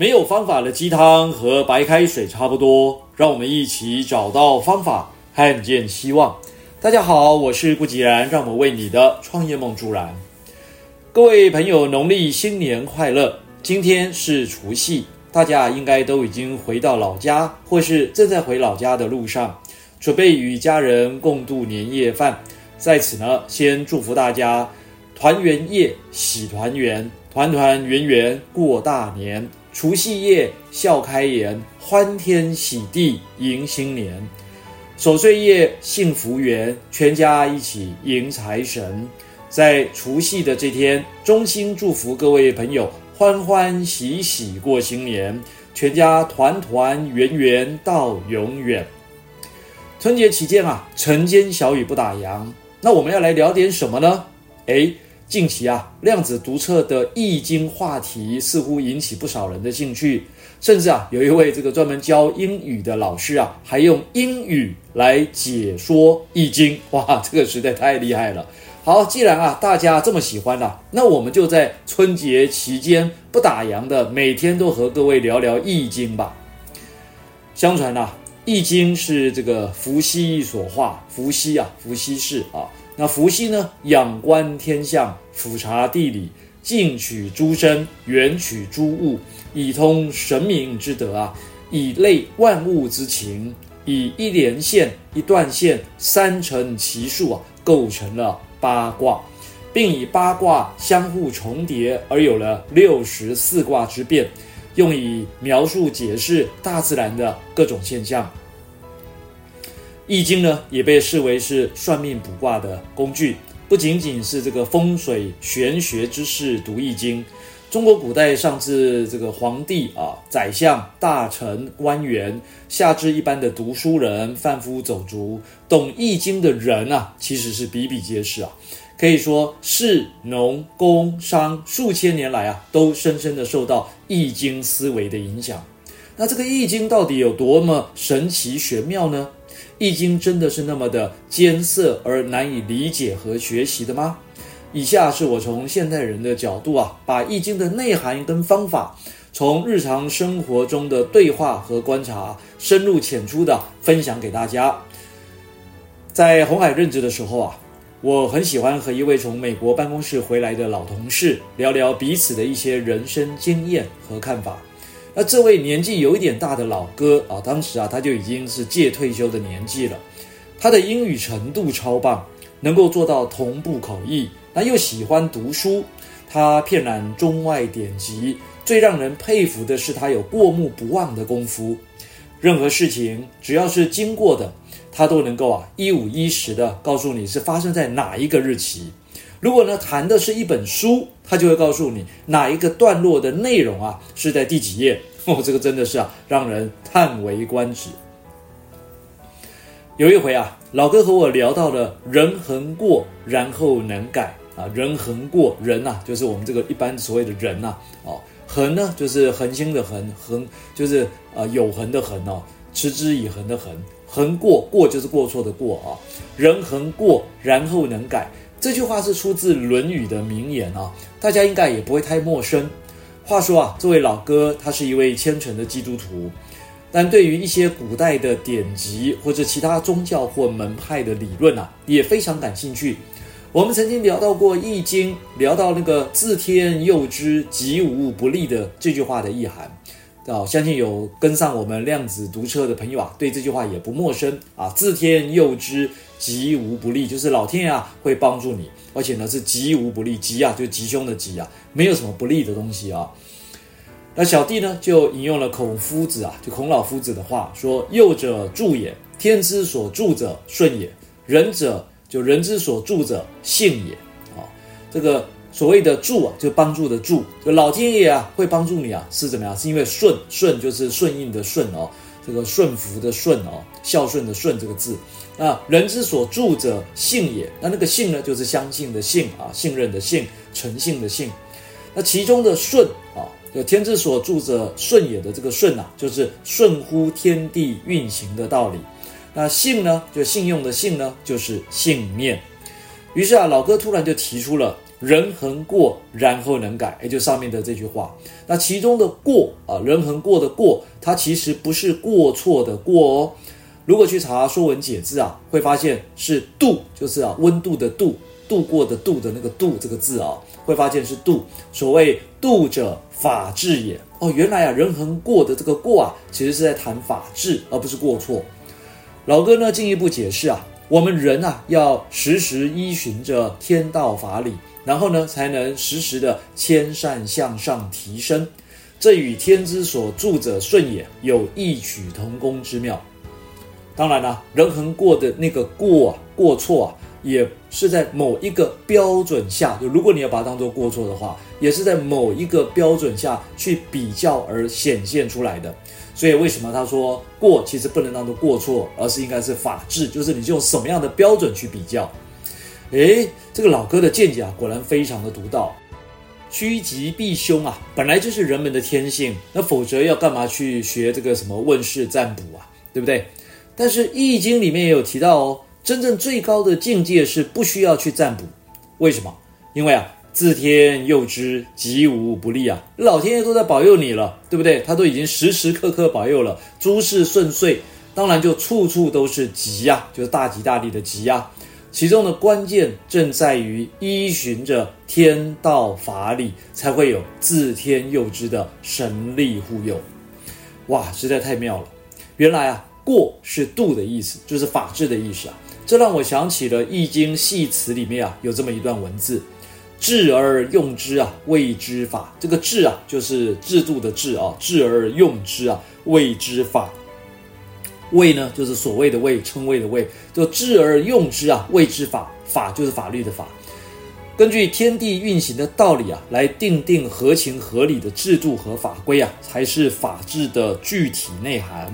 没有方法的鸡汤和白开水差不多，让我们一起找到方法，看见希望。大家好，我是顾吉然，让我们为你的创业梦助燃。各位朋友，农历新年快乐！今天是除夕，大家应该都已经回到老家，或是正在回老家的路上，准备与家人共度年夜饭。在此呢，先祝福大家团圆夜喜团圆，团团圆圆过大年。除夕夜笑开颜，欢天喜地迎新年；守岁夜幸福圆，全家一起迎财神。在除夕的这天，衷心祝福各位朋友欢欢喜喜过新年，全家团团圆圆到永远。春节期间啊，晨间小雨不打烊，那我们要来聊点什么呢？诶近期啊，量子读册的《易经》话题似乎引起不少人的兴趣，甚至啊，有一位这个专门教英语的老师啊，还用英语来解说《易经》。哇，这个实在太厉害了！好，既然啊大家这么喜欢啊，那我们就在春节期间不打烊的每天都和各位聊聊《易经》吧。相传啊，《易经》是这个伏羲一所画，伏羲啊，伏羲氏啊。那伏羲呢，仰观天象，俯察地理，近取诸身，远取诸物，以通神明之德啊，以类万物之情，以一连线、一断线三乘其数啊，构成了八卦，并以八卦相互重叠而有了六十四卦之变，用以描述解释大自然的各种现象。易经呢，也被视为是算命卜卦的工具，不仅仅是这个风水玄学之士读易经。中国古代上至这个皇帝啊、宰相、大臣、官员，下至一般的读书人、贩夫走卒，懂易经的人啊，其实是比比皆是啊。可以说，士、农、工、商数千年来啊，都深深的受到易经思维的影响。那这个易经到底有多么神奇玄妙呢？易经真的是那么的艰涩而难以理解和学习的吗？以下是我从现代人的角度啊，把易经的内涵跟方法，从日常生活中的对话和观察，深入浅出的分享给大家。在红海任职的时候啊，我很喜欢和一位从美国办公室回来的老同事聊聊彼此的一些人生经验和看法。那这位年纪有一点大的老哥啊，当时啊他就已经是届退休的年纪了。他的英语程度超棒，能够做到同步口译，那又喜欢读书，他遍览中外典籍。最让人佩服的是他有过目不忘的功夫，任何事情只要是经过的，他都能够啊一五一十的告诉你是发生在哪一个日期。如果呢谈的是一本书，他就会告诉你哪一个段落的内容啊是在第几页。哦，这个真的是啊让人叹为观止。有一回啊，老哥和我聊到了人恒过，然后能改啊。人恒过，人呐、啊，就是我们这个一般所谓的人呐、啊。哦，恒呢就是恒星的恒，恒就是啊有恒的恒哦，持之以恒的恒。恒过，过就是过错的过啊。人恒过，然后能改。这句话是出自《论语》的名言啊，大家应该也不会太陌生。话说啊，这位老哥他是一位虔诚的基督徒，但对于一些古代的典籍或者其他宗教或门派的理论啊，也非常感兴趣。我们曾经聊到过《易经》，聊到那个“自天佑之，吉无不利”的这句话的意涵。啊，相信有跟上我们量子读册的朋友啊，对这句话也不陌生啊。自天佑之，吉无不利，就是老天啊会帮助你，而且呢是吉无不利，吉啊就吉凶的吉啊，没有什么不利的东西啊。那小弟呢就引用了孔夫子啊，就孔老夫子的话说：“佑者助也，天之所助者顺也；人者就人之所助者信也。”啊，这个。所谓的助啊，就帮助的助，就老天爷啊会帮助你啊，是怎么样？是因为顺顺就是顺应的顺哦，这个顺服的顺哦，孝顺的顺这个字那。人之所助者信也，那那个信呢，就是相信的信啊，信任的信，诚信的信。那其中的顺啊，就天之所助者顺也的这个顺啊，就是顺乎天地运行的道理。那信呢，就信用的信呢，就是信念。于是啊，老哥突然就提出了。人恒过，然后能改，也就上面的这句话。那其中的过啊，人恒过的过，它其实不是过错的过哦。如果去查《说文解字》啊，会发现是度，就是啊温度的度，度过的度的那个度这个字啊，会发现是度。所谓度者，法治也。哦，原来啊，人恒过的这个过啊，其实是在谈法治，而不是过错。老哥呢，进一步解释啊，我们人啊，要时时依循着天道法理。然后呢，才能时时的谦善向上提升，这与天之所助者顺也，有异曲同工之妙。当然了，人恒过的那个过啊，过错啊，也是在某一个标准下，就如果你要把它当做过错的话，也是在某一个标准下去比较而显现出来的。所以为什么他说过其实不能当做过错，而是应该是法治，就是你用什么样的标准去比较。诶，这个老哥的见解啊，果然非常的独到。趋吉避凶啊，本来就是人们的天性，那否则要干嘛去学这个什么问事占卜啊，对不对？但是《易经》里面也有提到哦，真正最高的境界是不需要去占卜。为什么？因为啊，自天佑之，吉无不利啊，老天爷都在保佑你了，对不对？他都已经时时刻刻保佑了，诸事顺遂，当然就处处都是吉呀，就是大吉大利的吉呀。其中的关键正在于依循着天道法理，才会有自天佑之的神力护佑。哇，实在太妙了！原来啊，过是度的意思，就是法治的意思啊。这让我想起了《易经》系辞里面啊，有这么一段文字：“治而用之啊，谓之法。”这个“治”啊，就是制度的“治”啊，“治而用之啊，谓之法。”谓呢，就是所谓的谓，称谓的谓，就治而用之啊，谓之法。法就是法律的法。根据天地运行的道理啊，来定定合情合理的制度和法规啊，才是法治的具体内涵。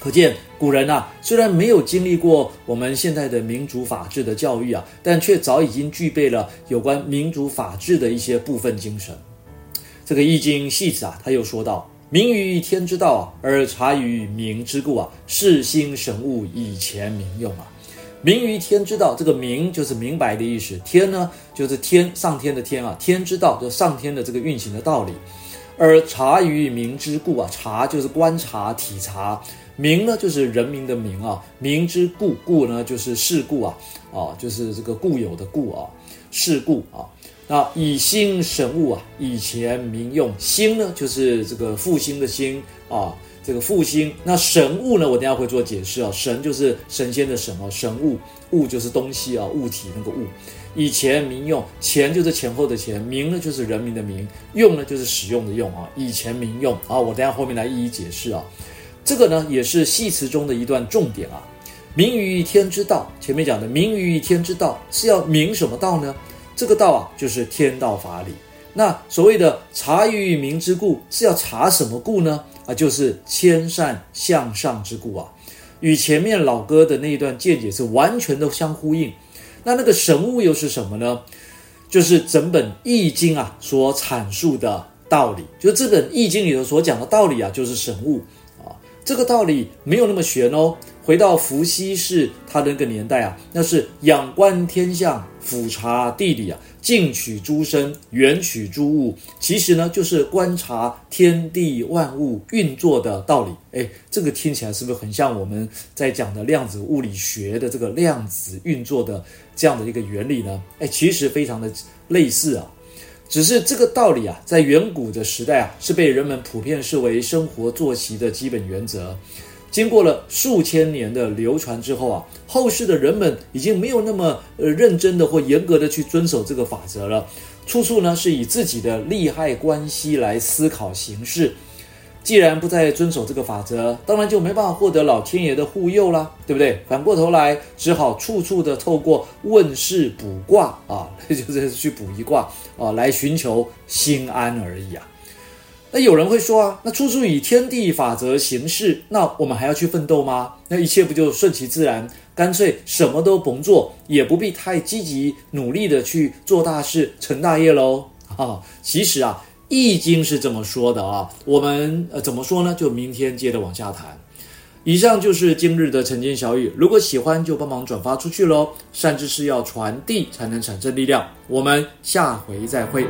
可见古人啊，虽然没有经历过我们现在的民主法治的教育啊，但却早已经具备了有关民主法治的一些部分精神。这个《易经》系辞啊，他又说道。民于天之道啊，而察于民之故啊，是心神物，以前民用啊。民于天之道，这个民就是明白的意思，天呢就是天上天的天啊，天之道就上天的这个运行的道理。而察于民之故啊，察就是观察体察，民呢就是人民的民啊，民之故故呢就是事故啊，啊就是这个固有的固啊，事故啊。那以心神物啊，以前民用。心呢，就是这个复兴的兴啊，这个复兴。那神物呢，我等下会做解释啊。神就是神仙的神哦，神物物就是东西啊，物体那个物。以前民用，前就是前后的前，民呢就是人民的民，用呢就是使用的用啊。以前民用啊，我等下后面来一一解释啊。这个呢，也是戏词中的一段重点啊。民于天之道，前面讲的民于天之道是要明什么道呢？这个道啊，就是天道法理。那所谓的察于民之故，是要察什么故呢？啊，就是谦善向上之故啊。与前面老哥的那一段见解是完全的相呼应。那那个神物又是什么呢？就是整本易经啊所阐述的道理，就这本易经里头所讲的道理啊，就是神物。这个道理没有那么玄哦。回到伏羲氏他的那个年代啊，那是仰观天象，俯察地理啊，近取诸生，远取诸物，其实呢就是观察天地万物运作的道理。哎，这个听起来是不是很像我们在讲的量子物理学的这个量子运作的这样的一个原理呢？哎，其实非常的类似啊，只是这个道理啊，在远古的时代啊，是被人们普遍视为生活作息的基本原则。经过了数千年的流传之后啊，后世的人们已经没有那么呃认真的或严格的去遵守这个法则了，处处呢是以自己的利害关系来思考行事。既然不再遵守这个法则，当然就没办法获得老天爷的护佑啦，对不对？反过头来，只好处处的透过问事卜卦啊，就是去卜一卦啊，来寻求心安而已啊。那有人会说啊，那处处以天地法则行事，那我们还要去奋斗吗？那一切不就顺其自然，干脆什么都甭做，也不必太积极努力的去做大事、成大业喽？啊，其实啊，《易经》是这么说的啊。我们呃怎么说呢？就明天接着往下谈。以上就是今日的晨间小语，如果喜欢就帮忙转发出去喽。善知识要传递才能产生力量。我们下回再会。